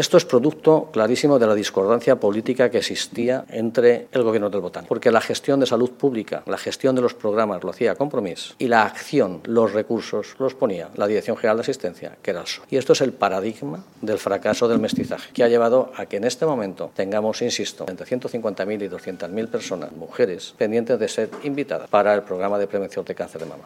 Esto es producto clarísimo de la discordancia política que existía entre el gobierno del Botán, porque la gestión de salud pública, la gestión de los programas lo hacía Compromís y la acción, los recursos los ponía la Dirección General de Asistencia, que era el PSOE. Y esto es el paradigma del fracaso del mestizaje, que ha llevado a que en este momento tengamos, insisto, entre 150.000 y 200.000 personas, mujeres, pendientes de ser invitadas para el programa de prevención de cáncer de mama.